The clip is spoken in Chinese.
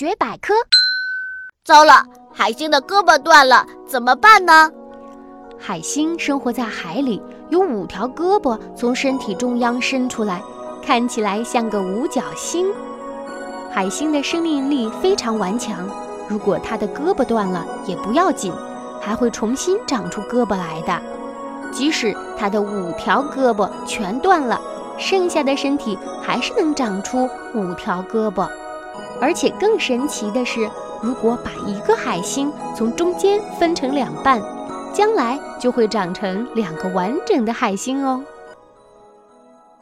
学百科糟了，海星的胳膊断了，怎么办呢？海星生活在海里，有五条胳膊从身体中央伸出来，看起来像个五角星。海星的生命力非常顽强，如果它的胳膊断了也不要紧，还会重新长出胳膊来的。即使它的五条胳膊全断了，剩下的身体还是能长出五条胳膊。而且更神奇的是，如果把一个海星从中间分成两半，将来就会长成两个完整的海星哦。